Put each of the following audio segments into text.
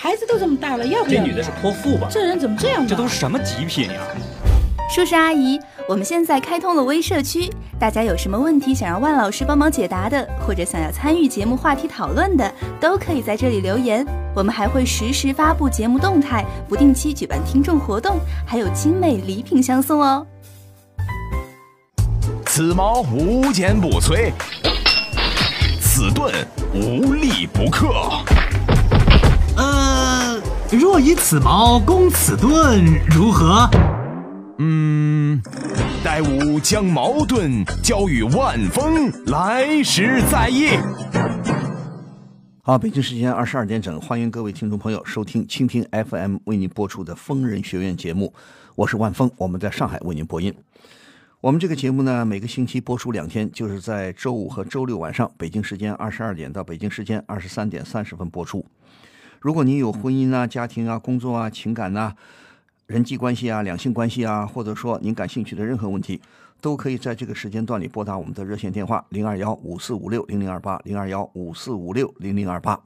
孩子都这么大了，要不要？这女的是泼妇吧？这人怎么这样？这都是什么极品呀？叔叔阿姨，我们现在开通了微社区，大家有什么问题想让万老师帮忙解答的，或者想要参与节目话题讨论的，都可以在这里留言。我们还会实时发布节目动态，不定期举办听众活动，还有精美礼品相送哦。此矛无坚不摧，此盾无力不克。呃，若以此矛攻此盾，如何？嗯，待吾将矛盾交与万峰，来时再议。好，北京时间二十二点整，欢迎各位听众朋友收听蜻蜓 FM 为您播出的疯人学院节目，我是万峰，我们在上海为您播音。我们这个节目呢，每个星期播出两天，就是在周五和周六晚上，北京时间二十二点到北京时间二十三点三十分播出。如果您有婚姻啊、家庭啊、工作啊、情感呐、人际关系啊、两性关系啊，或者说您感兴趣的任何问题，都可以在这个时间段里拨打我们的热线电话零二幺五四五六零零二八零二幺五四五六零零二八。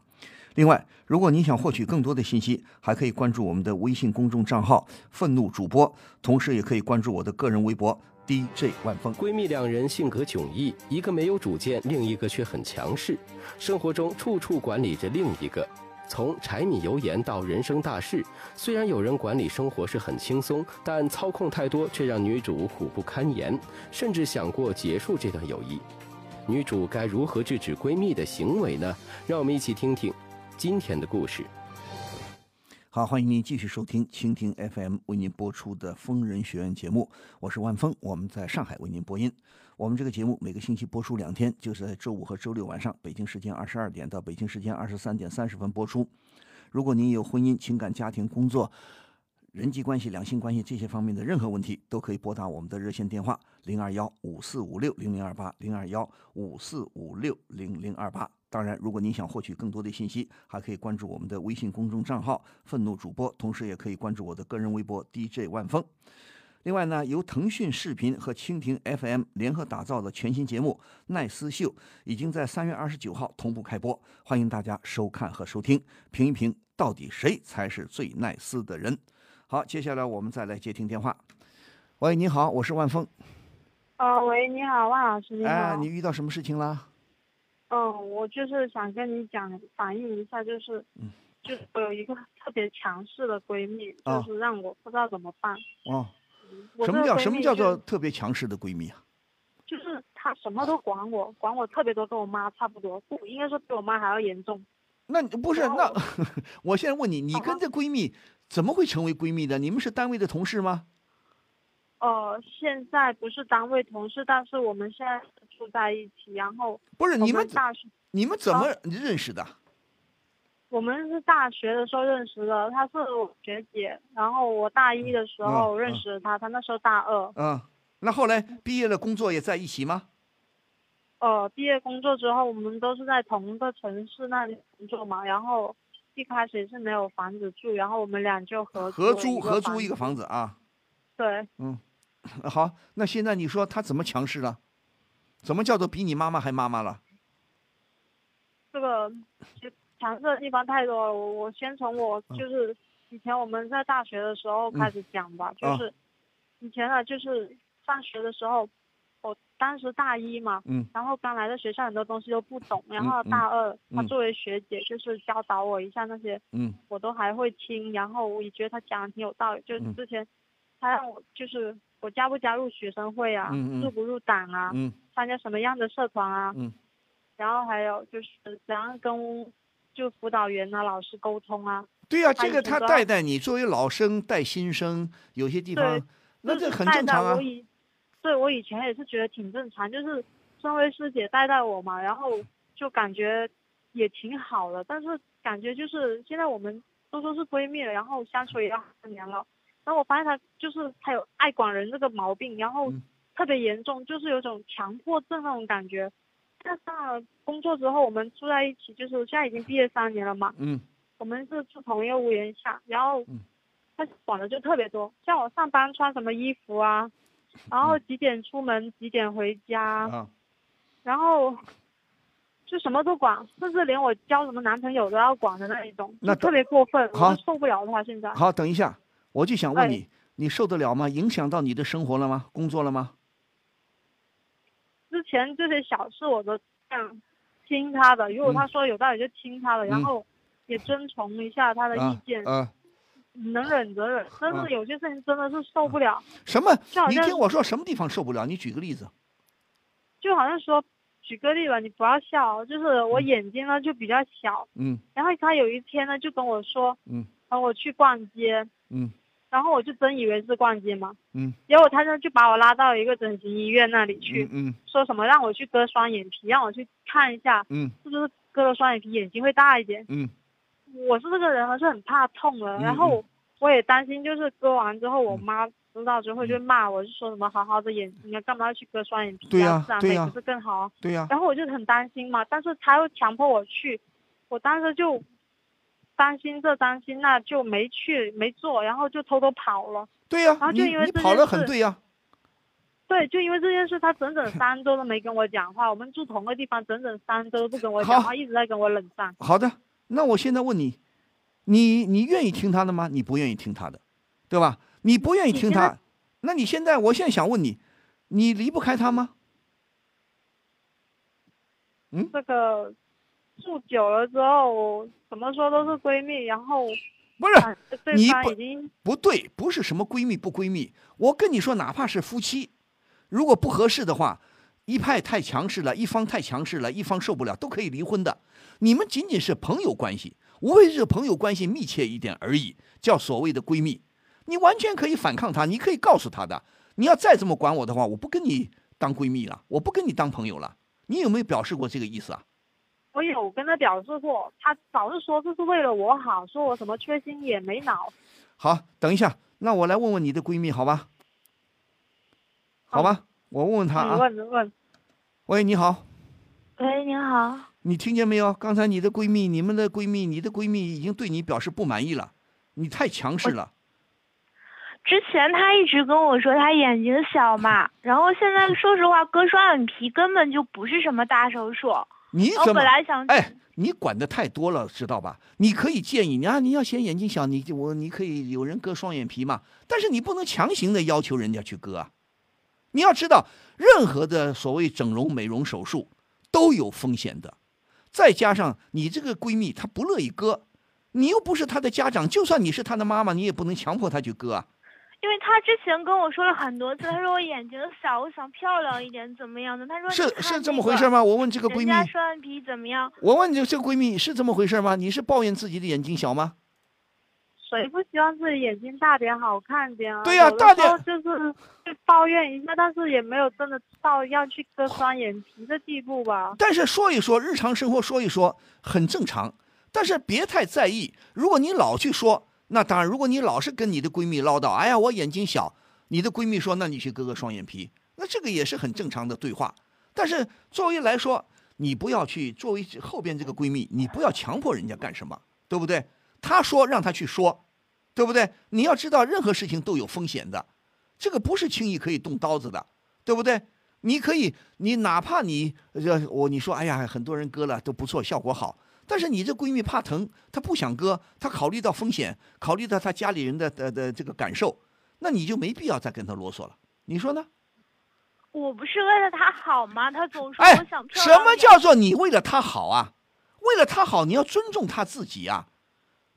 另外，如果您想获取更多的信息，还可以关注我们的微信公众账号“愤怒主播”，同时也可以关注我的个人微博 DJ 万峰。闺蜜两人性格迥异，一个没有主见，另一个却很强势，生活中处处管理着另一个。从柴米油盐到人生大事，虽然有人管理生活是很轻松，但操控太多却让女主苦不堪言，甚至想过结束这段友谊。女主该如何制止闺蜜的行为呢？让我们一起听听今天的故事。好，欢迎您继续收听蜻蜓 FM 为您播出的疯人学院节目，我是万峰，我们在上海为您播音。我们这个节目每个星期播出两天，就是在周五和周六晚上，北京时间二十二点到北京时间二十三点三十分播出。如果您有婚姻、情感、家庭、工作、人际关系、两性关系这些方面的任何问题，都可以拨打我们的热线电话零二幺五四五六零零二八零二幺五四五六零零二八。当然，如果您想获取更多的信息，还可以关注我们的微信公众账号“愤怒主播”，同时也可以关注我的个人微博 DJ 万峰。另外呢，由腾讯视频和蜻蜓 FM 联合打造的全新节目《奈斯秀》已经在三月二十九号同步开播，欢迎大家收看和收听，评一评到底谁才是最奈斯的人。好，接下来我们再来接听电话。喂，你好，我是万峰。哦，喂，你好，万老师，你好。哎，你遇到什么事情啦？嗯，我就是想跟你讲，反映一下，就是，嗯就是我有一个特别强势的闺蜜，哦就是让我不知道怎么办。哦，什么叫什么叫做特别强势的闺蜜啊？就是她什么都管我，管我特别多，跟我妈差不多，不应该说比我妈还要严重。那你不是那？我现在问你，你跟啊这闺蜜怎么会成为闺蜜的？你们是单位的同事吗？呃，现在不是单位同事，但是我们现在住在一起，然后不是你们大学你们怎么啊认识的？我们是大学的时候认识的，她是我学姐，然后我大一的时候嗯认识她，她那时候大二。嗯，那后来毕业了，工作也在一起吗？呃，毕业工作之后，我们都是在同一个城市那里工作嘛。然后一开始是没有房子住，然后我们俩就合合租租合租一个。房子啊。对，嗯，好，那现在你说他怎么强势了？怎么叫做比你妈妈还妈妈了？这个强势的地方太多了。我我先从我嗯就是以前我们在大学的时候开始讲吧，啊就是以前呢，就是上学的时候，我当时大一嘛，嗯然后刚来到学校很多东西都不懂，然后嗯大二她嗯作为学姐就是教导我一下那些嗯我都还会听，然后我也觉得他讲的挺有道理。就是嗯之前他让我就是我加不加入学生会啊，嗯嗯入不入党啊，嗯参加什么样的社团啊，嗯然后还有就是怎样跟就辅导员啊、老师沟通啊。对啊、这个她以前都带带你，作为老生带新生，有些地方对那这很正常啊我。以对我以前也是觉得挺正常，就是身为师姐带带我嘛，然后就感觉也挺好的。但是感觉就是现在我们都说是闺蜜了，然后相处也要三年了，然后我发现他就是他有爱管人这个毛病，然后嗯。特别严重，就是有种强迫症那种感觉。但上了工作之后，我们住在一起，就是现在已经毕业三年了嘛，嗯。我们是住同一个屋檐下，然后嗯。他管的就特别多，像我上班穿什么衣服啊，然后几点出门，几点回家，啊。然后就什么都管，甚至连我交什么男朋友都要管的那一种，那特别过分，好我受不了他现在。好，等一下，我就想问哎你，你受得了吗？影响到你的生活了吗？工作了吗？之前这些小事我都这样听他的，如果嗯他说有道理就听他的，然嗯后也遵从一下他的意啊见，呃，能忍则忍。但啊是有些事情真的是受不了，什么你听我说，什么地方受不了？你举个例子。就好像说，举个例吧，你不要笑，就是我眼睛呢就比较小，嗯然后他有一天呢就跟我说，嗯和我去逛街，嗯然后我就真以为是逛街嘛，嗯。结果他呢就把我拉到一个整形医院那里去，嗯说什么让我去割双眼皮，让我去看一下嗯。是不是割了双眼皮眼睛会大一点。嗯。我是这个人，还是很怕痛的，嗯然后我也担心，就是割完之后我妈知道之后就骂我，就说什么好好的眼睛啊，干嘛要去割双眼皮对呀啊？自然对呀。美不是更好啊？对呀、然后我就很担心嘛，但是他又强迫我去，我当时就担心这担心那，就没去没做，然后就偷偷跑了。对呀、然后就因为跑了很对呀、对，就因为这件事，他整整三周都没跟我讲话。我们住同个地方，整整三周都不跟我讲话，一直在跟我冷战。好的，那我现在问你，你你愿意听他的吗？你不愿意听他的，对吧？你不愿意听他，那你现在，我现在想问你，你离不开他吗？嗯这个住久了之后，怎么说都是闺蜜，然后不是，你不对，不是什么闺蜜不闺蜜，我跟你说，哪怕是夫妻，如果不合适的话，一派太强势了，一方太强势了，一方受不了，都可以离婚的。你们仅仅是朋友关系，无非是朋友关系密切一点而已，叫所谓的闺蜜。你完全可以反抗她，你可以告诉她的，你要再这么管我的话，我不跟你当闺蜜了，我不跟你当朋友了。你有没有表示过这个意思啊？我有跟他表示过，他早是说这是为了我好，说我什么缺心眼没脑。好，等一下，那我来问问你的闺蜜，好吧？好吧，我问问她啊。问问，喂，你好，喂，你好。你听见没有？刚才你的闺蜜，你们的闺蜜，你的闺蜜已经对你表示不满意了，你太强势了。之前他一直跟我说他眼睛小嘛，然后现在说实话，割双眼皮根本就不是什么大手术。你怎么本？来想，哎，你管的太多了，知道吧？你可以建议你啊，你要嫌眼睛小，你就我你可以有人割双眼皮嘛，但是你不能强行的要求人家去割啊。你要知道，任何的所谓整容美容手术都有风险的，再加上你这个闺蜜她不乐意割，你又不是她的家长，就算你是她的妈妈，你也不能强迫她去割啊。因为他之前跟我说了很多次，他说我眼睛小，我想漂亮一点，怎么样的？他说是是这么回事吗？我问这个闺蜜人家，双眼皮怎么样？我问这这个闺蜜是这么回事吗？你是抱怨自己的眼睛小吗？谁不希望自己眼睛大点、好看点啊？对呀大点就是去抱怨一下，但是也没有真的到要去割双眼皮的地步吧。但是说一说日常生活说一说很正常，但是别太在意。如果你老去说，那当然，如果你老是跟你的闺蜜唠叨，哎呀，我眼睛小，你的闺蜜说，那你去割个双眼皮，那这个也是很正常的对话。但是作为来说，你不要去作为后边这个闺蜜，你不要强迫人家干什么，对不对？她说让她去说，对不对？你要知道，任何事情都有风险的，这个不是轻易可以动刀子的，对不对？你可以，你哪怕你这我你说，哎呀，很多人割了都不错，效果好，但是你这闺蜜怕疼，她不想割，她考虑到风险，考虑到她家里人的的的这个感受，那你就没必要再跟她啰嗦了，你说呢？我不是为了她好吗？她总说哎我想，什么叫做你为了她好啊？为了她好，你要尊重她自己啊，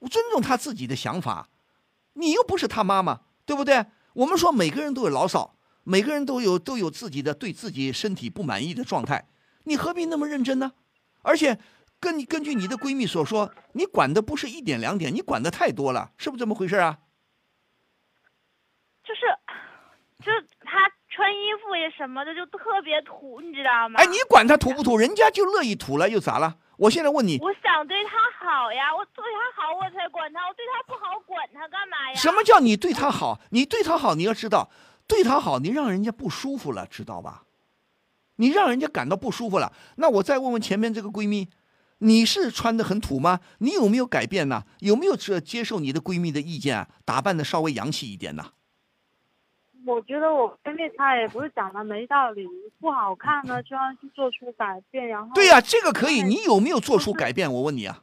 尊重她自己的想法。你又不是她妈妈，对不对？我们说每个人都有牢骚，每个人都有都有自己的对自己身体不满意的状态，你何必那么认真呢？而且，根根据你的闺蜜所说，你管的不是一点两点，你管的太多了，是不是这么回事啊？就是，就他穿衣服也什么的就特别土，你知道吗？哎，你管她土不土，人家就乐意土了，又咋了？我现在问你，我想对他好呀，我对他好我才管他，我对他不好管他干嘛呀？什么叫你对她好？你对她好，你要知道，对她好，你让人家不舒服了，知道吧？你让人家感到不舒服了。那我再问问前面这个闺蜜，你是穿的很土吗？你有没有改变呢？有没有这接受你的闺蜜的意见啊？打扮的稍微洋气一点呢？我觉得我闺蜜她也不是讲的没道理，不好看呢就要去做出改变，然后对呀、这个可以。你有没有做出改变？我问你啊。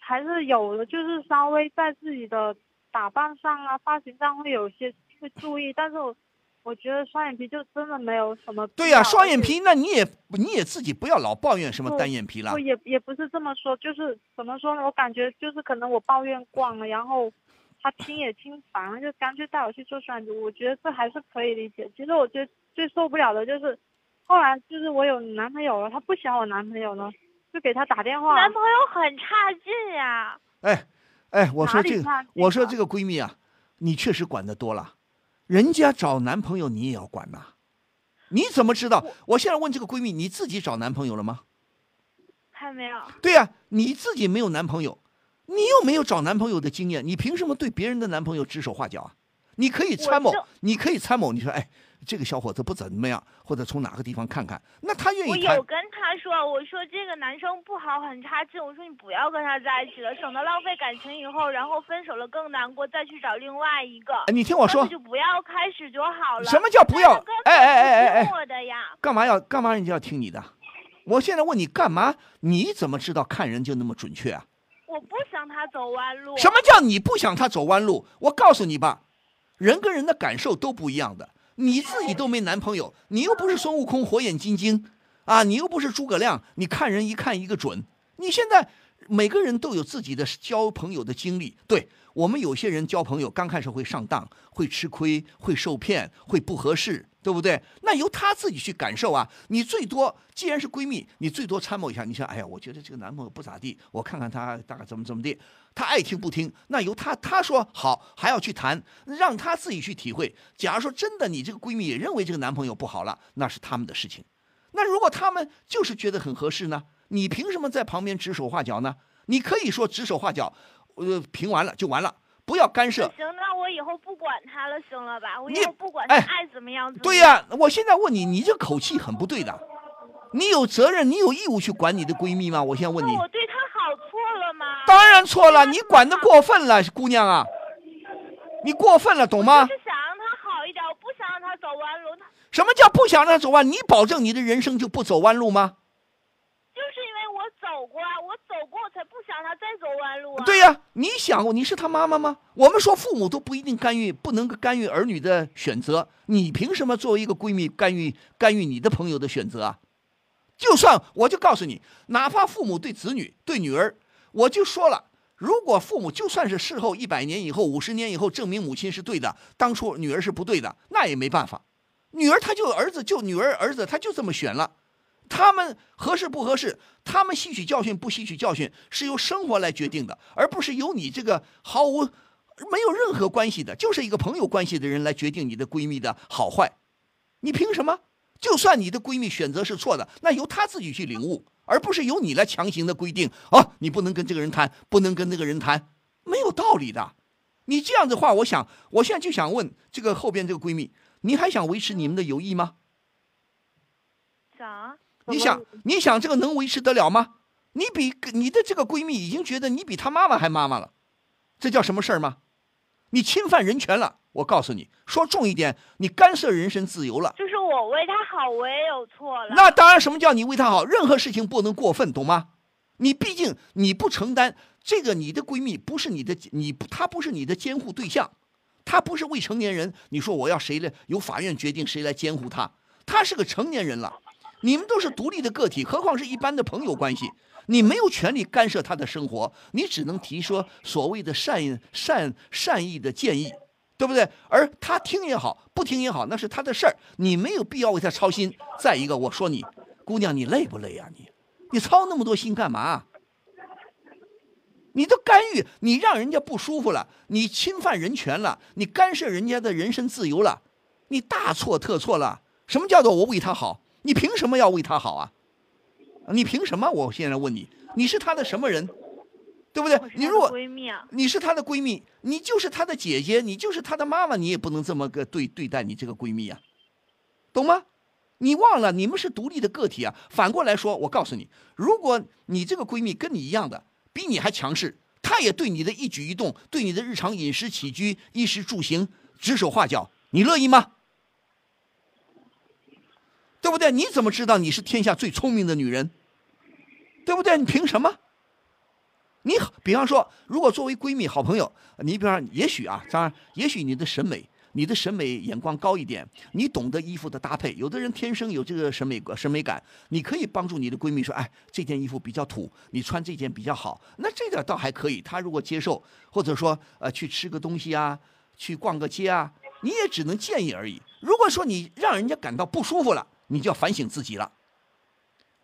还是有的，就是稍微在自己的打扮上啊、发型上会有些会注意，但是我我觉得双眼皮就真的没有什么对呀、双眼皮，那你也你也自己不要老抱怨什么单眼皮了我。也也不是这么说，就是怎么说呢？我感觉就是可能我抱怨惯了，然后他听也听烦了，就干脆带我去做双眼皮。我觉得这还是可以理解。其实我觉得最受不了的就是，后来就是我有男朋友了，他不喜欢我男朋友呢，就给他打电话。男朋友很差劲呀。哎，哎，我说这个我说这个闺蜜啊，你确实管得多了，人家找男朋友你也要管呐、你怎么知道？我现在问这个闺蜜，你自己找男朋友了吗？还没有，对呀、你自己没有男朋友，你又没有找男朋友的经验，你凭什么对别人的男朋友指手画脚啊？你可以参谋，你可以参谋，你说，哎，这个小伙子不怎么样，或者从哪个地方看看，那他愿意我有，跟他说，我说这个男生不好，很差劲，我说你不要跟他在一起了，省得浪费感情，以后然后分手了更难过，再去找另外一个。哎，你听我说就不要开始就好了。什么叫不要哎哎哎哎哎听我的呀。干嘛要干嘛人家要听你的？我现在问你干嘛？你怎么知道看人就那么准确啊？我不想他走弯路。什么叫你不想他走弯路？我告诉你吧，人跟人的感受都不一样的。你自己都没男朋友，你又不是孙悟空火眼金睛啊，你又不是诸葛亮，你看人一看一个准。你现在每个人都有自己的交朋友的经历，对我们有些人交朋友刚开始会上当，会吃亏，会受骗，会不合适，对不对？那由他自己去感受啊。你最多既然是闺蜜，你最多参谋一下。你想，哎呀，我觉得这个男朋友不咋地，我看看他大概怎么怎么地，他爱听不听，那由他他说好，还要去谈，让他自己去体会。假如说真的你这个闺蜜也认为这个男朋友不好了，那是他们的事情。那如果他们就是觉得很合适呢？你凭什么在旁边指手画脚呢？你可以说指手画脚，呃，评完了就完了，不要干涉。行，那我以后不管他了，行了吧？我以后不管他哎爱怎么样怎么样。对呀、我现在问你，你这口气很不对的。你有责任，你有义务去管你的闺蜜吗？我现在问你，我对她好错了吗？当然错了，你管的过分了，姑娘啊，你过分了，懂吗我？是想让他好一点，我不想让他走弯路。什么叫不想让他走弯？你保证你的人生就不走弯路吗？我走过，才不想他再走弯路啊。对呀、你想过你是他妈妈吗？我们说父母都不一定干预，不能够干预儿女的选择，你凭什么作为一个闺蜜干预干预你的朋友的选择啊？就算我就告诉你，哪怕父母对子女对女儿，我就说了，如果父母就算是事后一百年以后、五十年以后证明母亲是对的，当初女儿是不对的，那也没办法。女儿她就儿子就女儿儿子，他就这么选了。他们合适不合适，他们吸取教训不吸取教训，是由生活来决定的，而不是由你这个毫无没有任何关系的，就是一个朋友关系的人来决定你的闺蜜的好坏。你凭什么？就算你的闺蜜选择是错的，那由她自己去领悟，而不是由你来强行的规定啊，你不能跟这个人谈，不能跟那个人谈，没有道理的。你这样的话，我想，我现在就想问这个后边这个闺蜜，你还想维持你们的友谊吗？想，你想，你想这个能维持得了吗？你比你的这个闺蜜已经觉得你比她妈妈还妈妈了，这叫什么事儿吗？你侵犯人权了！我告诉你，说重一点，你干涉人身自由了。就是我为她好，我也有错了。那当然，什么叫你为她好？任何事情不能过分，懂吗？你毕竟你不承担这个，你的闺蜜不是你的，你她不是你的监护对象，她不是未成年人。你说我要谁来？由法院决定谁来监护她？她是个成年人了，你们都是独立的个体，何况是一般的朋友关系。你没有权利干涉他的生活，你只能提说所谓的善善善意的建议，对不对？而他听也好，不听也好，那是他的事儿，你没有必要为他操心。再一个，我说你，姑娘，你累不累啊？你，你操那么多心干嘛？你都干预，你让人家不舒服了，你侵犯人权了，你干涉人家的人身自由了，你大错特错了。什么叫做我为他好？你凭什么要为他好啊？你凭什么？我现在问你，你是她的什么人？对不对你如果闺蜜啊，你是她的闺蜜，你就是她的姐姐，你就是她的妈妈，你也不能这么个对对待你这个闺蜜啊，懂吗？你忘了，你们是独立的个体啊。反过来说，我告诉你，如果你这个闺蜜跟你一样的，比你还强势，她也对你的一举一动，对你的日常饮食起居、衣食住行指手画脚，你乐意吗？对不对？你怎么知道你是天下最聪明的女人？对不对？你凭什么？你比方说，如果作为闺蜜、好朋友，你比方也许啊，当然，也许你的审美、你的审美眼光高一点，你懂得衣服的搭配。有的人天生有这个审美审美感，你可以帮助你的闺蜜说：“哎，这件衣服比较土，你穿这件比较好。”那这点倒还可以。她如果接受，或者说呃去吃个东西啊，去逛个街啊，你也只能建议而已。如果说你让人家感到不舒服了，你就要反省自己了。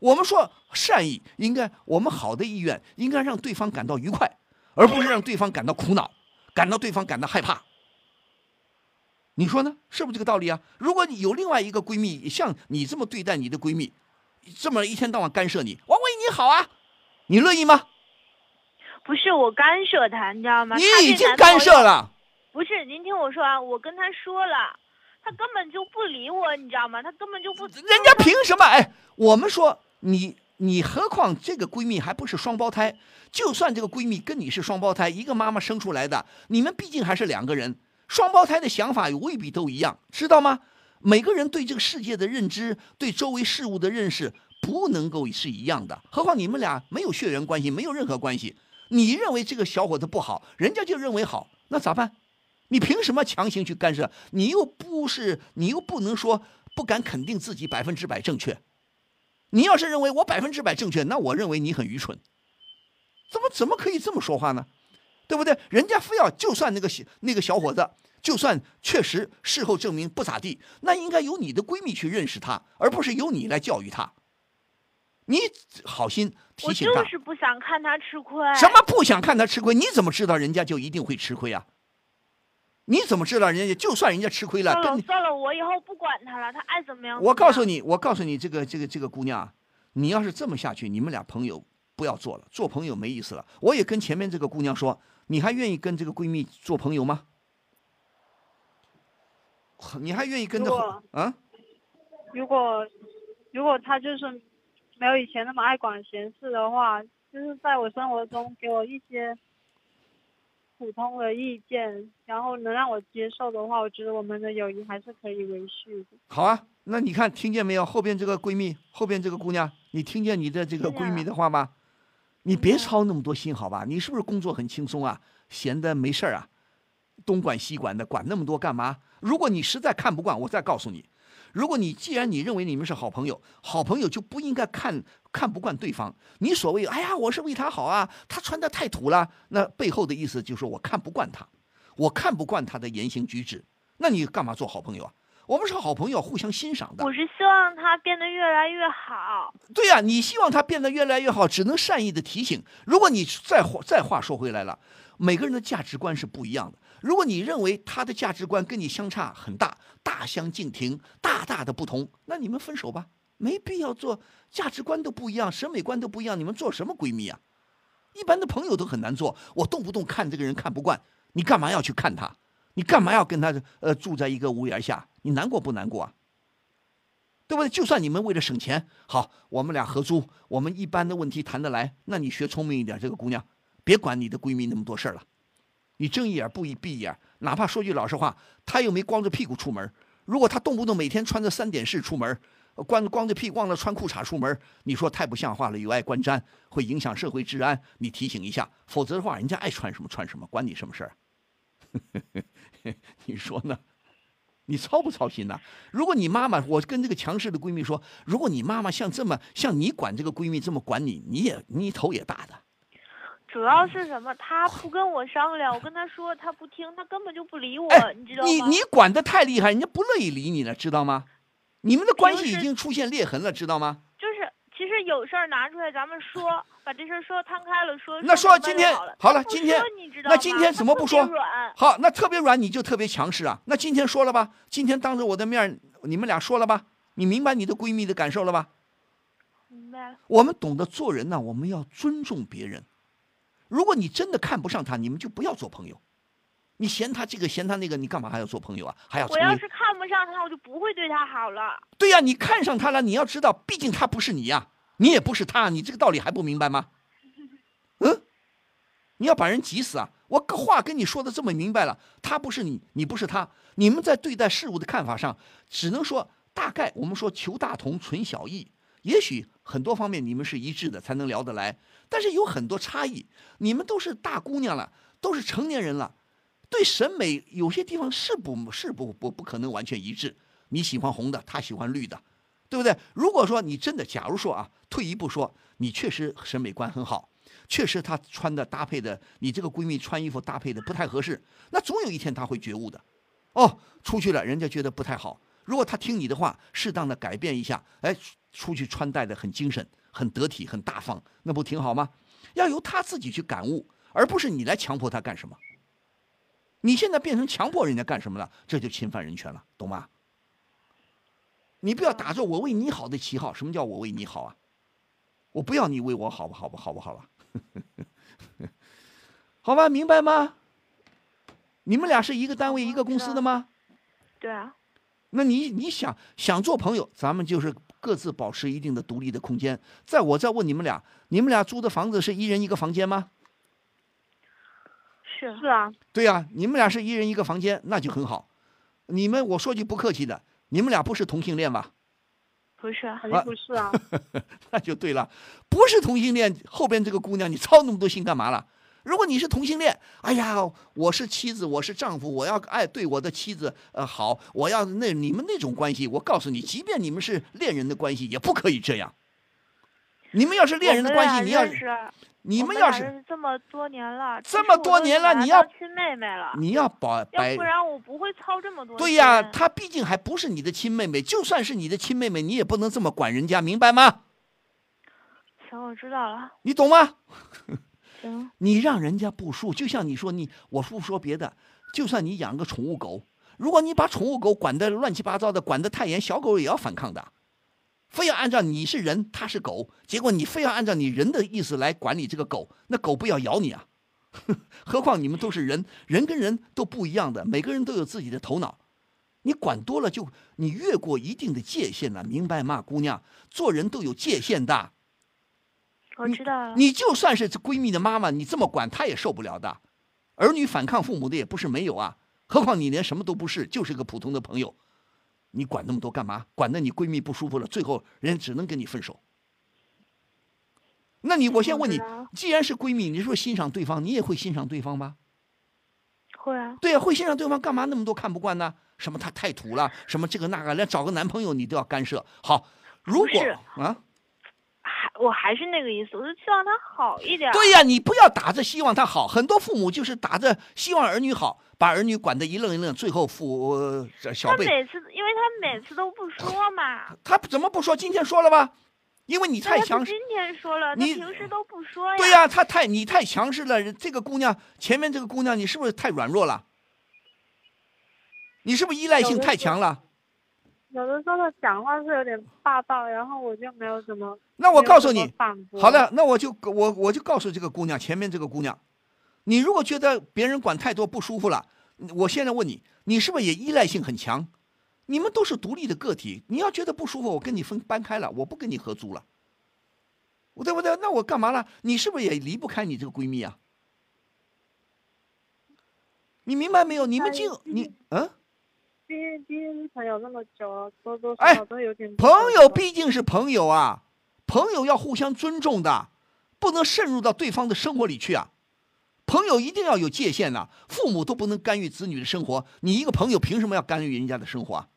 我们说善意应该，我们好的意愿应该让对方感到愉快，而不是让对方感到苦恼，感到对方感到害怕。你说呢？是不是这个道理啊？如果你有另外一个闺蜜像你这么对待你的闺蜜，这么一天到晚干涉你，我为你好啊，你乐意吗？不是我干涉她，你知道吗？你已经干涉了。不是，您听我说啊，我跟她说了，他根本就不理我，你知道吗？他根本就不。人家凭什么？哎，我们说。你你何况这个闺蜜还不是双胞胎？就算这个闺蜜跟你是双胞胎，一个妈妈生出来的，你们毕竟还是两个人。双胞胎的想法也未必都一样，知道吗？每个人对这个世界的认知，对周围事物的认识，不能够是一样的。何况你们俩没有血缘关系，没有任何关系。你认为这个小伙子不好，人家就认为好，那咋办？你凭什么强行去干涉？你又不是，你又不能说不敢肯定自己百分之百正确。你要是认为我百分之百正确，那我认为你很愚蠢。怎么怎么可以这么说话呢？对不对？人家非要就算那个小那个小伙子，就算确实事后证明不咋地，那应该由你的闺蜜去认识他，而不是由你来教育他。你好心提醒他。我就是不想看他吃亏。什么不想看他吃亏？你怎么知道人家就一定会吃亏啊？你怎么知道人家就算人家吃亏了？算了算了，我以后不管他了，他爱怎么样。我告诉你，我告诉你，这个这个这个姑娘，你要是这么下去，你们俩朋友不要做了，做朋友没意思了。我也跟前面这个姑娘说，你还愿意跟这个闺蜜做朋友吗？你还愿意跟着啊？如果如果她就是没有以前那么爱管闲事的话，就是在我生活中给我一些。普通的意见，然后能让我接受的话，我觉得我们的友谊还是可以维续的。好啊，那你看听见没有？后边这个闺蜜，后边这个姑娘，你听见你的这个闺蜜的话吗？你别操那么多心，好吧？你是不是工作很轻松啊？闲的没事儿啊？东管西管的，管那么多干嘛？如果你实在看不惯，我再告诉你。如果你既然你认为你们是好朋友，好朋友就不应该看看不惯对方。你所谓哎呀，我是为他好啊，他穿的太土了，那背后的意思就是我看不惯他，我看不惯他的言行举止。那你干嘛做好朋友啊？我们是好朋友，互相欣赏的。我是希望他变得越来越好。对呀，你希望他变得越来越好，只能善意的提醒。如果你再话再话说回来了，每个人的价值观是不一样的。如果你认为他的价值观跟你相差很大，大相径庭，大大的不同，那你们分手吧，没必要做价值观都不一样，审美观都不一样，你们做什么闺蜜啊？一般的朋友都很难做。我动不动看这个人看不惯，你干嘛要去看他？你干嘛要跟他呃住在一个屋檐下？你难过不难过啊？对不对？就算你们为了省钱，好，我们俩合租，我们一般的问题谈得来，那你学聪明一点，这个姑娘，别管你的闺蜜那么多事儿了。你睁一眼不一闭一眼，哪怕说句老实话，他又没光着屁股出门。如果他动不动每天穿着三点式出门，光光着屁忘了穿裤衩出门，你说太不像话了，有碍观瞻，会影响社会治安。你提醒一下，否则的话，人家爱穿什么穿什么，管你什么事儿？你说呢？你操不操心呐？如果你妈妈，我跟这个强势的闺蜜说，如果你妈妈像这么像你管这个闺蜜这么管你，你也你头也大的。主要是什么？他不跟我商量，我跟他说，他不听，他根本就不理我，你知道吗？你你管的太厉害，人家不乐意理你了，知道吗？你们的关系已经出现裂痕了，知道吗？就是，其实有事儿拿出来咱们说，把这事儿说摊开了说。那说今天好了，今天那今天怎么不说？好，那特别软你就特别强势啊？那今天说了吧？今天当着我的面你们俩说了吧？你明白你的闺蜜的感受了吧？明白了。我们懂得做人呢，我们要尊重别人。如果你真的看不上他，你们就不要做朋友。你嫌他这个嫌他那个，你干嘛还要做朋友啊？还要我要是看不上他，我就不会对他好了。对呀，你看上他了，你要知道，毕竟他不是你呀，你也不是他，你这个道理还不明白吗？嗯，你要把人急死啊！我话跟你说的这么明白了，他不是你，你不是他，你们在对待事物的看法上，只能说大概我们说求大同存小异，也许很多方面你们是一致的，才能聊得来，但是有很多差异。你们都是大姑娘了，都是成年人了，对审美有些地方是不，是不不不可能完全一致。你喜欢红的，他喜欢绿的，对不对？如果说你真的，假如说啊，退一步说，你确实审美观很好。确实，她穿的搭配的，你这个闺蜜穿衣服搭配的不太合适，那总有一天她会觉悟的。哦，出去了，人家觉得不太好。如果她听你的话，适当的改变一下，哎，出去穿戴的很精神、很得体、很大方，那不挺好吗？要由他自己去感悟，而不是你来强迫他干什么。你现在变成强迫人家干什么了，这就侵犯人权了，懂吗？你不要打着我为你好的旗号，什么叫我为你好啊？我不要你为我好不好不？好不好了？好吧，明白吗？你们俩是一个单位、一个公司的吗？对啊。那你你想想做朋友，咱们就是各自保持一定的独立的空间。在我再问你们俩，你们俩租的房子是一人一个房间吗？是是啊。对呀，你们俩是一人一个房间，那就很好。你们我说句不客气的，你们俩不是同性恋吧？不是，肯定不是啊。那就对了，不是同性恋，后边这个姑娘你操那么多心干嘛了？如果你是同性恋，哎呀，我是妻子，我是丈夫，我要爱对我的妻子呃好，我要那你们那种关系，我告诉你，即便你们是恋人的关系，也不可以这样。你们要是恋人的关系，你要。你们要是这么多年了，这么多年了，你要亲妹妹了，你要保，要不然我不会操这么多。对呀，她毕竟还不是你的亲妹妹，就算是你的亲妹妹，你也不能这么管人家，明白吗？行，我知道了。你懂吗？你让人家不舒服，就像你说你，我不说别的，就算你养个宠物狗，如果你把宠物狗管得乱七八糟的，管得太严，小狗也要反抗的。非要按照你是人，他是狗，结果你非要按照你人的意思来管理这个狗，那狗不要咬你啊！何况你们都是人，人跟人都不一样的，每个人都有自己的头脑，你管多了就你越过一定的界限了，明白吗，姑娘？做人都有界限的。我知道。你就算是闺蜜的妈妈，你这么管她也受不了的。儿女反抗父母的也不是没有啊，何况你连什么都不是，就是个普通的朋友。你管那么多干嘛？管得你闺蜜不舒服了，最后人只能跟你分手。那你我先问你，既然是闺蜜，你说欣赏对方，你也会欣赏对方吗？会啊。对啊，会欣赏对方，干嘛那么多看不惯呢？什么他太土了，什么这个那个，连找个男朋友你都要干涉。好，如果啊。我还是那个意思，我就希望他好一点。对呀，你不要打着希望他好，很多父母就是打着希望儿女好，把儿女管得一愣一愣，最后父小辈。他每次，因为他每次都不说嘛。他怎么不说？今天说了吧？因为你太强势。今天说了，你平时都不说呀。对呀，他太你太强势了。这个姑娘，前面这个姑娘，你是不是太软弱了？你是不是依赖性太强了？有的时候他讲话是有点霸道，然后我就没有什么。那我告诉你，好的，那我就我我就告诉这个姑娘，前面这个姑娘，你如果觉得别人管太多不舒服了，我现在问你，你是不是也依赖性很强？你们都是独立的个体，你要觉得不舒服，我跟你分搬开了，我不跟你合租了，对不对？那我干嘛了？你是不是也离不开你这个闺蜜啊？你明白没有？你们就你嗯。毕毕竟朋友那么久了，多多少少都有点。朋友毕竟是朋友啊，朋友要互相尊重的，不能渗入到对方的生活里去啊。朋友一定要有界限呐，父母都不能干预子女的生活，你一个朋友凭什么要干预人家的生活啊？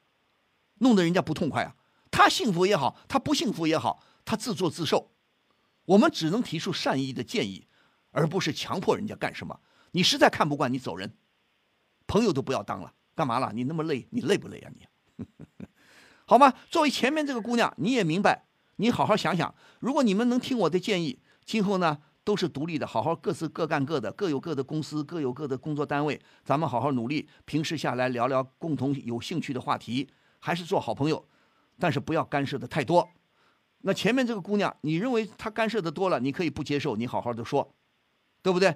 弄得人家不痛快啊。他幸福也好，他不幸福也好，他自作自受。我们只能提出善意的建议，而不是强迫人家干什么。你实在看不惯，你走人，朋友都不要当了。干嘛了？你那么累，你累不累啊？你，好吗？作为前面这个姑娘，你也明白，你好好想想。如果你们能听我的建议，今后呢都是独立的，好好各自各干各的，各有各的公司，各有各的工作单位。咱们好好努力，平时下来聊聊共同有兴趣的话题，还是做好朋友，但是不要干涉的太多。那前面这个姑娘，你认为她干涉的多了，你可以不接受，你好好的说，对不对？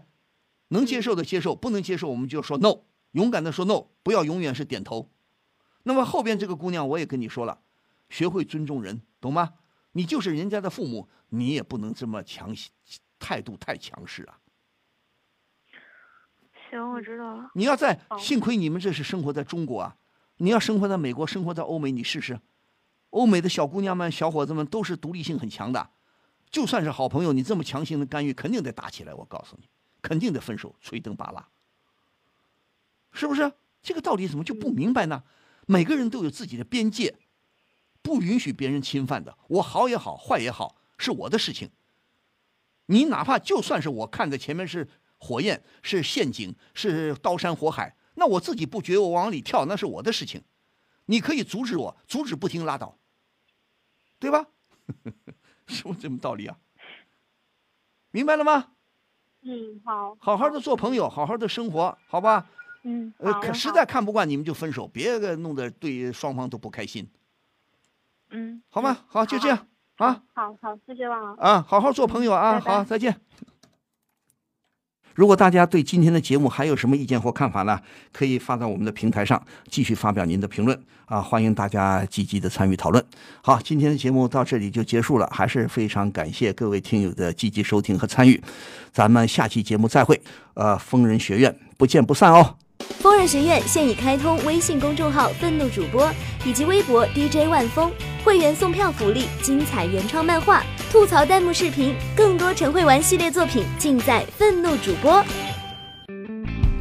能接受的接受，不能接受我们就说 no。勇敢的说 no，不要永远是点头。那么后边这个姑娘，我也跟你说了，学会尊重人，懂吗？你就是人家的父母，你也不能这么强，态度太强势啊。行我知道了。你要在，幸亏你们这是生活在中国啊，你要生活在美国，生活在欧美，你试试，欧美的小姑娘们、小伙子们都是独立性很强的，就算是好朋友，你这么强行的干预，肯定得打起来。我告诉你，肯定得分手，吹灯拔蜡，是不是？这个道理怎么就不明白呢？每个人都有自己的边界，不允许别人侵犯的。我好也好，坏也好，是我的事情。你哪怕就算是我看着前面是火焰、是陷阱、是刀山火海，那我自己不觉我往里跳，那是我的事情。你可以阻止我，阻止不听拉倒，对吧？是不是这么道理啊？明白了吗？嗯，好，好好的做朋友，好好的生活，好吧？嗯，呃，实在看不惯你们就分手，别个弄得对双方都不开心，嗯，好吗？好，就这样啊。好好，谢谢王老师。啊，好好做朋友啊！好，再见。如果大家对今天的节目还有什么意见或看法呢？可以发到我们的平台上，继续发表您的评论啊！欢迎大家积极的参与讨论。好，今天的节目到这里就结束了，还是非常感谢各位听友的积极收听和参与。咱们下期节目再会。呃，疯人学院不见不散哦。疯人学院现已开通微信公众号“愤怒主播”以及微博 DJ 万峰，会员送票福利、精彩原创漫画、吐槽弹幕视频，更多陈慧玩系列作品尽在愤怒主播。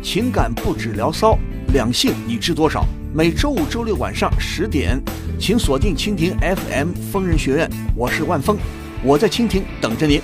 情感不止聊骚，两性你知多少？每周五、周六晚上十点，请锁定蜻蜓 FM 疯人学院，我是万峰，我在蜻蜓等着您。